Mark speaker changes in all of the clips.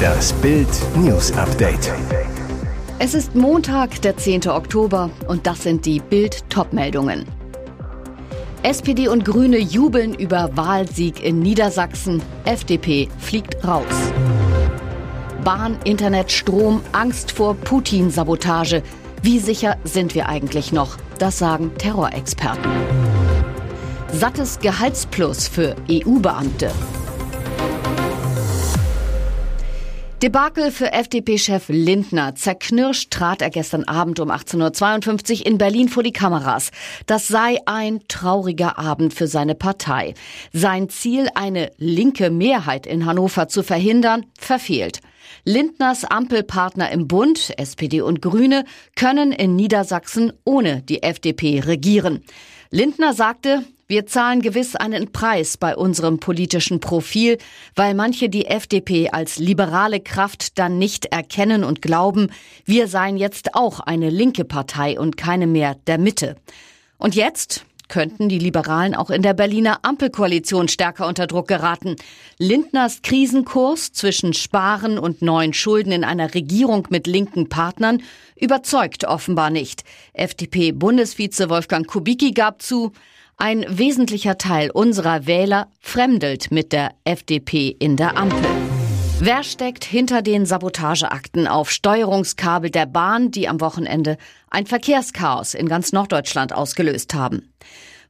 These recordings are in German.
Speaker 1: Das Bild News Update.
Speaker 2: Es ist Montag, der 10. Oktober und das sind die Bild Topmeldungen. SPD und Grüne jubeln über Wahlsieg in Niedersachsen. FDP fliegt raus. Bahn, Internet, Strom, Angst vor Putin-Sabotage. Wie sicher sind wir eigentlich noch? Das sagen Terrorexperten. Sattes Gehaltsplus für EU-Beamte. Debakel für FDP-Chef Lindner. Zerknirscht trat er gestern Abend um 18.52 Uhr in Berlin vor die Kameras. Das sei ein trauriger Abend für seine Partei. Sein Ziel, eine linke Mehrheit in Hannover zu verhindern, verfehlt. Lindners Ampelpartner im Bund, SPD und Grüne, können in Niedersachsen ohne die FDP regieren. Lindner sagte, wir zahlen gewiss einen Preis bei unserem politischen Profil, weil manche die FDP als liberale Kraft dann nicht erkennen und glauben, wir seien jetzt auch eine linke Partei und keine mehr der Mitte. Und jetzt könnten die Liberalen auch in der Berliner Ampelkoalition stärker unter Druck geraten. Lindners Krisenkurs zwischen Sparen und neuen Schulden in einer Regierung mit linken Partnern überzeugt offenbar nicht. FDP-Bundesvize Wolfgang Kubicki gab zu, ein wesentlicher Teil unserer Wähler fremdelt mit der FDP in der Ampel. Wer steckt hinter den Sabotageakten auf Steuerungskabel der Bahn, die am Wochenende ein Verkehrschaos in ganz Norddeutschland ausgelöst haben?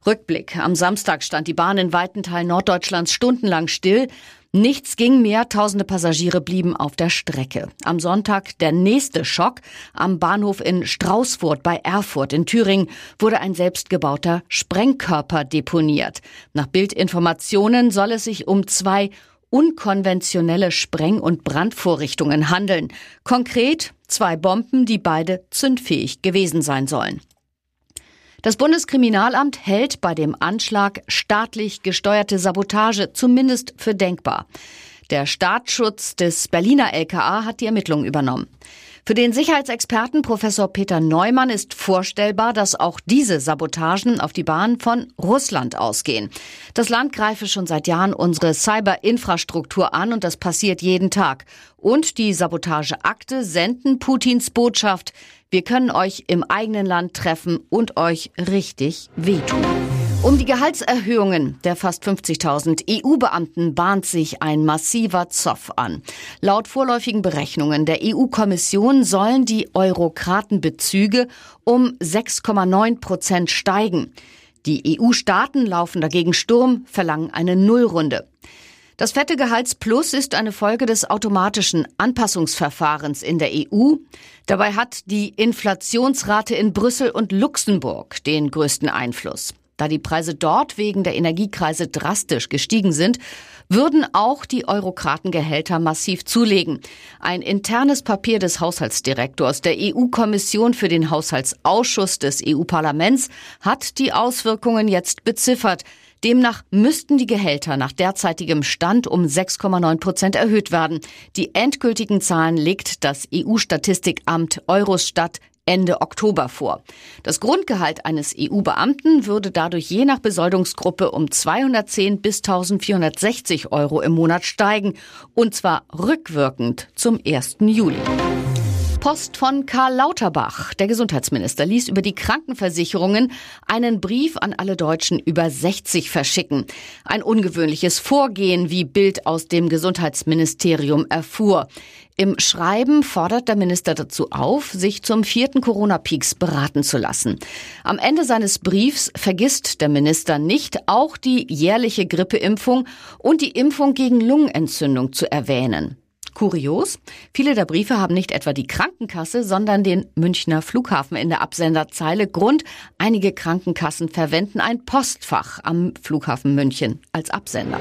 Speaker 2: Rückblick. Am Samstag stand die Bahn in weiten Teilen Norddeutschlands stundenlang still. Nichts ging mehr, tausende Passagiere blieben auf der Strecke. Am Sonntag der nächste Schock. Am Bahnhof in Straußfurt bei Erfurt in Thüringen wurde ein selbstgebauter Sprengkörper deponiert. Nach Bildinformationen soll es sich um zwei unkonventionelle Spreng- und Brandvorrichtungen handeln. Konkret zwei Bomben, die beide zündfähig gewesen sein sollen. Das Bundeskriminalamt hält bei dem Anschlag staatlich gesteuerte Sabotage zumindest für denkbar. Der Staatsschutz des Berliner LKA hat die Ermittlungen übernommen. Für den Sicherheitsexperten Professor Peter Neumann ist vorstellbar, dass auch diese Sabotagen auf die Bahn von Russland ausgehen. Das Land greife schon seit Jahren unsere Cyberinfrastruktur an und das passiert jeden Tag. Und die Sabotageakte senden Putins Botschaft, wir können euch im eigenen Land treffen und euch richtig wehtun. Um die Gehaltserhöhungen der fast 50.000 EU-Beamten bahnt sich ein massiver Zoff an. Laut vorläufigen Berechnungen der EU-Kommission sollen die Eurokratenbezüge um 6,9 Prozent steigen. Die EU-Staaten laufen dagegen Sturm, verlangen eine Nullrunde. Das fette Gehaltsplus ist eine Folge des automatischen Anpassungsverfahrens in der EU. Dabei hat die Inflationsrate in Brüssel und Luxemburg den größten Einfluss. Da die Preise dort wegen der Energiekreise drastisch gestiegen sind, würden auch die Eurokratengehälter massiv zulegen. Ein internes Papier des Haushaltsdirektors der EU-Kommission für den Haushaltsausschuss des EU-Parlaments hat die Auswirkungen jetzt beziffert. Demnach müssten die Gehälter nach derzeitigem Stand um 6,9 Prozent erhöht werden. Die endgültigen Zahlen legt das EU-Statistikamt Eurostat Ende Oktober vor. Das Grundgehalt eines EU-Beamten würde dadurch je nach Besoldungsgruppe um 210 bis 1460 Euro im Monat steigen, und zwar rückwirkend zum 1. Juli. Post von Karl Lauterbach. Der Gesundheitsminister ließ über die Krankenversicherungen einen Brief an alle Deutschen über 60 verschicken. Ein ungewöhnliches Vorgehen, wie Bild aus dem Gesundheitsministerium erfuhr. Im Schreiben fordert der Minister dazu auf, sich zum vierten Corona-Peaks beraten zu lassen. Am Ende seines Briefs vergisst der Minister nicht, auch die jährliche Grippeimpfung und die Impfung gegen Lungenentzündung zu erwähnen. Kurios, viele der Briefe haben nicht etwa die Krankenkasse, sondern den Münchner Flughafen in der Absenderzeile. Grund, einige Krankenkassen verwenden ein Postfach am Flughafen München als Absender.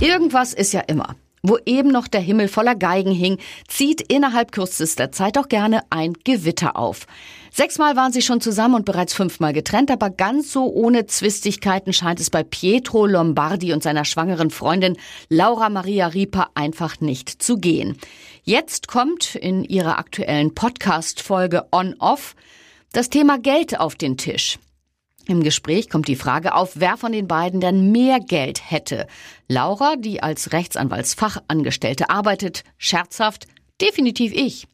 Speaker 2: Irgendwas ist ja immer. Wo eben noch der Himmel voller Geigen hing, zieht innerhalb kürzester Zeit auch gerne ein Gewitter auf. Sechsmal waren sie schon zusammen und bereits fünfmal getrennt, aber ganz so ohne Zwistigkeiten scheint es bei Pietro Lombardi und seiner schwangeren Freundin Laura Maria Rieper einfach nicht zu gehen. Jetzt kommt in ihrer aktuellen Podcast-Folge On-Off das Thema Geld auf den Tisch. Im Gespräch kommt die Frage auf, wer von den beiden denn mehr Geld hätte. Laura, die als Rechtsanwaltsfachangestellte arbeitet, scherzhaft, definitiv ich.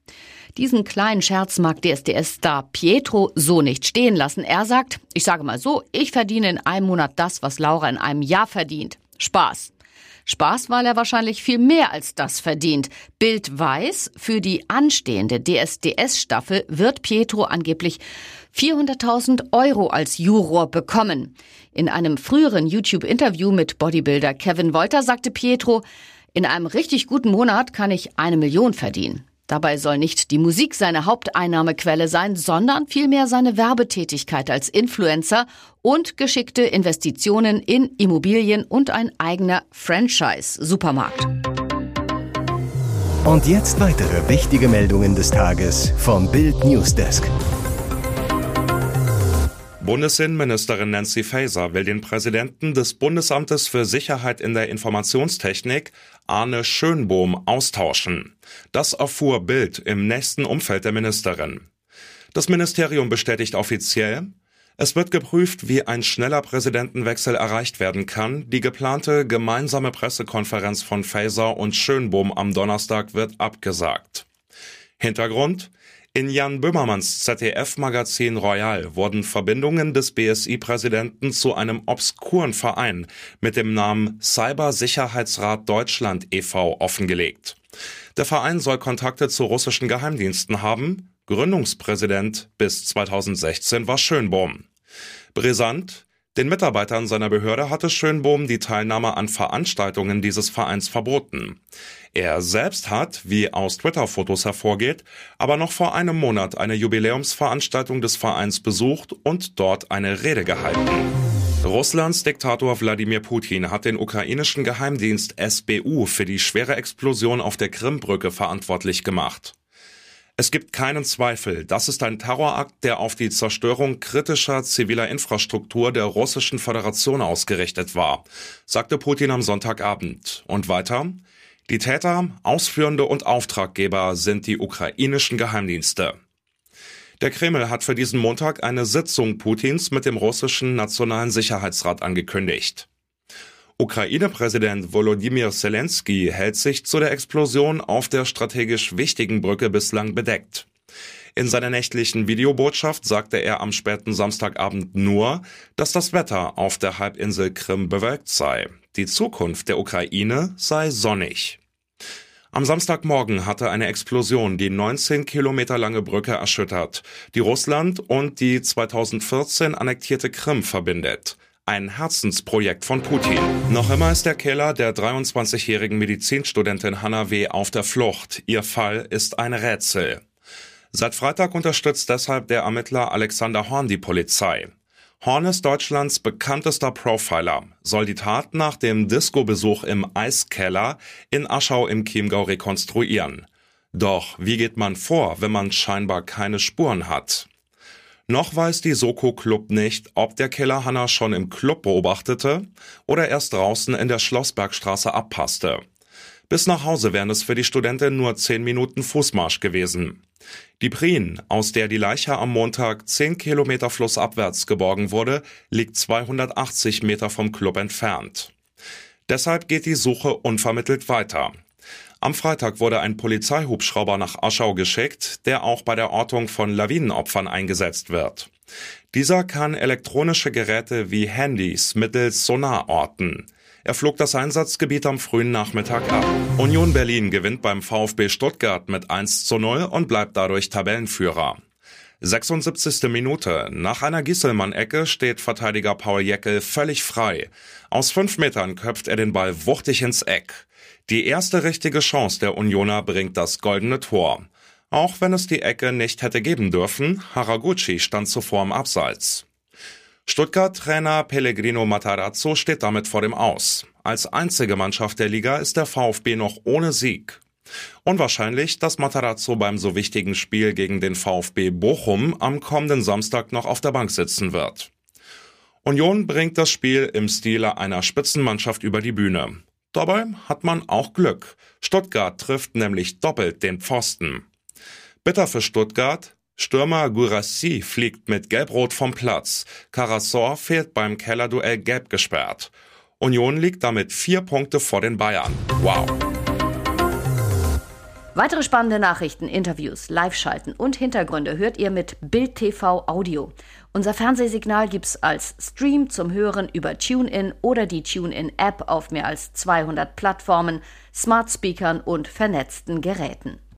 Speaker 2: Diesen kleinen Scherz mag DSDS-Star Pietro so nicht stehen lassen. Er sagt, ich sage mal so, ich verdiene in einem Monat das, was Laura in einem Jahr verdient. Spaß. Spaß, weil er wahrscheinlich viel mehr als das verdient. Bild weiß, für die anstehende DSDS-Staffel wird Pietro angeblich 400.000 Euro als Juror bekommen. In einem früheren YouTube-Interview mit Bodybuilder Kevin Wolter sagte Pietro, in einem richtig guten Monat kann ich eine Million verdienen. Dabei soll nicht die Musik seine Haupteinnahmequelle sein, sondern vielmehr seine Werbetätigkeit als Influencer und geschickte Investitionen in Immobilien und ein eigener Franchise-Supermarkt.
Speaker 1: Und jetzt weitere wichtige Meldungen des Tages vom Bild Newsdesk.
Speaker 3: Bundesinnenministerin Nancy Faeser will den Präsidenten des Bundesamtes für Sicherheit in der Informationstechnik, Arne Schönbohm, austauschen. Das erfuhr Bild im nächsten Umfeld der Ministerin. Das Ministerium bestätigt offiziell, es wird geprüft, wie ein schneller Präsidentenwechsel erreicht werden kann. Die geplante gemeinsame Pressekonferenz von Faeser und Schönbohm am Donnerstag wird abgesagt. Hintergrund? In Jan Böhmermanns ZDF-Magazin Royal wurden Verbindungen des BSI-Präsidenten zu einem obskuren Verein mit dem Namen Cybersicherheitsrat Deutschland e.V. offengelegt. Der Verein soll Kontakte zu russischen Geheimdiensten haben. Gründungspräsident bis 2016 war Schönbohm. Brisant, den Mitarbeitern seiner Behörde hatte Schönbohm die Teilnahme an Veranstaltungen dieses Vereins verboten. Er selbst hat, wie aus Twitter-Fotos hervorgeht, aber noch vor einem Monat eine Jubiläumsveranstaltung des Vereins besucht und dort eine Rede gehalten. Russlands Diktator Wladimir Putin hat den ukrainischen Geheimdienst SBU für die schwere Explosion auf der Krimbrücke verantwortlich gemacht. Es gibt keinen Zweifel, das ist ein Terrorakt, der auf die Zerstörung kritischer ziviler Infrastruktur der Russischen Föderation ausgerichtet war, sagte Putin am Sonntagabend. Und weiter, die Täter, Ausführende und Auftraggeber sind die ukrainischen Geheimdienste. Der Kreml hat für diesen Montag eine Sitzung Putins mit dem russischen Nationalen Sicherheitsrat angekündigt. Ukraine-Präsident Volodymyr Zelensky hält sich zu der Explosion auf der strategisch wichtigen Brücke bislang bedeckt. In seiner nächtlichen Videobotschaft sagte er am späten Samstagabend nur, dass das Wetter auf der Halbinsel Krim bewölkt sei. Die Zukunft der Ukraine sei sonnig. Am Samstagmorgen hatte eine Explosion die 19 Kilometer lange Brücke erschüttert, die Russland und die 2014 annektierte Krim verbindet ein Herzensprojekt von Putin. Noch immer ist der Killer der 23-jährigen Medizinstudentin Hanna W. auf der Flucht. Ihr Fall ist ein Rätsel. Seit Freitag unterstützt deshalb der Ermittler Alexander Horn die Polizei. Horn ist Deutschlands bekanntester Profiler, soll die Tat nach dem Disco-Besuch im Eiskeller in Aschau im Chiemgau rekonstruieren. Doch wie geht man vor, wenn man scheinbar keine Spuren hat? Noch weiß die Soko Club nicht, ob der Killer Hanna schon im Club beobachtete oder erst draußen in der Schlossbergstraße abpasste. Bis nach Hause wären es für die Studentin nur zehn Minuten Fußmarsch gewesen. Die Prien, aus der die Leiche am Montag zehn Kilometer flussabwärts geborgen wurde, liegt 280 Meter vom Club entfernt. Deshalb geht die Suche unvermittelt weiter. Am Freitag wurde ein Polizeihubschrauber nach Aschau geschickt, der auch bei der Ortung von Lawinenopfern eingesetzt wird. Dieser kann elektronische Geräte wie Handys mittels Sonar orten. Er flog das Einsatzgebiet am frühen Nachmittag ab. Union Berlin gewinnt beim VfB Stuttgart mit 1 zu 0 und bleibt dadurch Tabellenführer. 76. Minute. Nach einer Gisselmann-Ecke steht Verteidiger Paul Jeckel völlig frei. Aus fünf Metern köpft er den Ball wuchtig ins Eck. Die erste richtige Chance der Unioner bringt das goldene Tor. Auch wenn es die Ecke nicht hätte geben dürfen, Haraguchi stand zuvor im Abseits. Stuttgart-Trainer Pellegrino Matarazzo steht damit vor dem Aus. Als einzige Mannschaft der Liga ist der VfB noch ohne Sieg. Unwahrscheinlich, dass Matarazzo beim so wichtigen Spiel gegen den VfB Bochum am kommenden Samstag noch auf der Bank sitzen wird. Union bringt das Spiel im Stile einer Spitzenmannschaft über die Bühne. Dabei hat man auch Glück. Stuttgart trifft nämlich doppelt den Pfosten. Bitter für Stuttgart, Stürmer Gurassi fliegt mit Gelb-Rot vom Platz. Karasor fehlt beim Kellerduell gelb gesperrt. Union liegt damit vier Punkte vor den Bayern. Wow.
Speaker 2: Weitere spannende Nachrichten, Interviews, Live-Schalten und Hintergründe hört ihr mit Bild TV Audio. Unser Fernsehsignal gibt's als Stream zum Hören über TuneIn oder die TuneIn-App auf mehr als 200 Plattformen, Smart Speakern und vernetzten Geräten.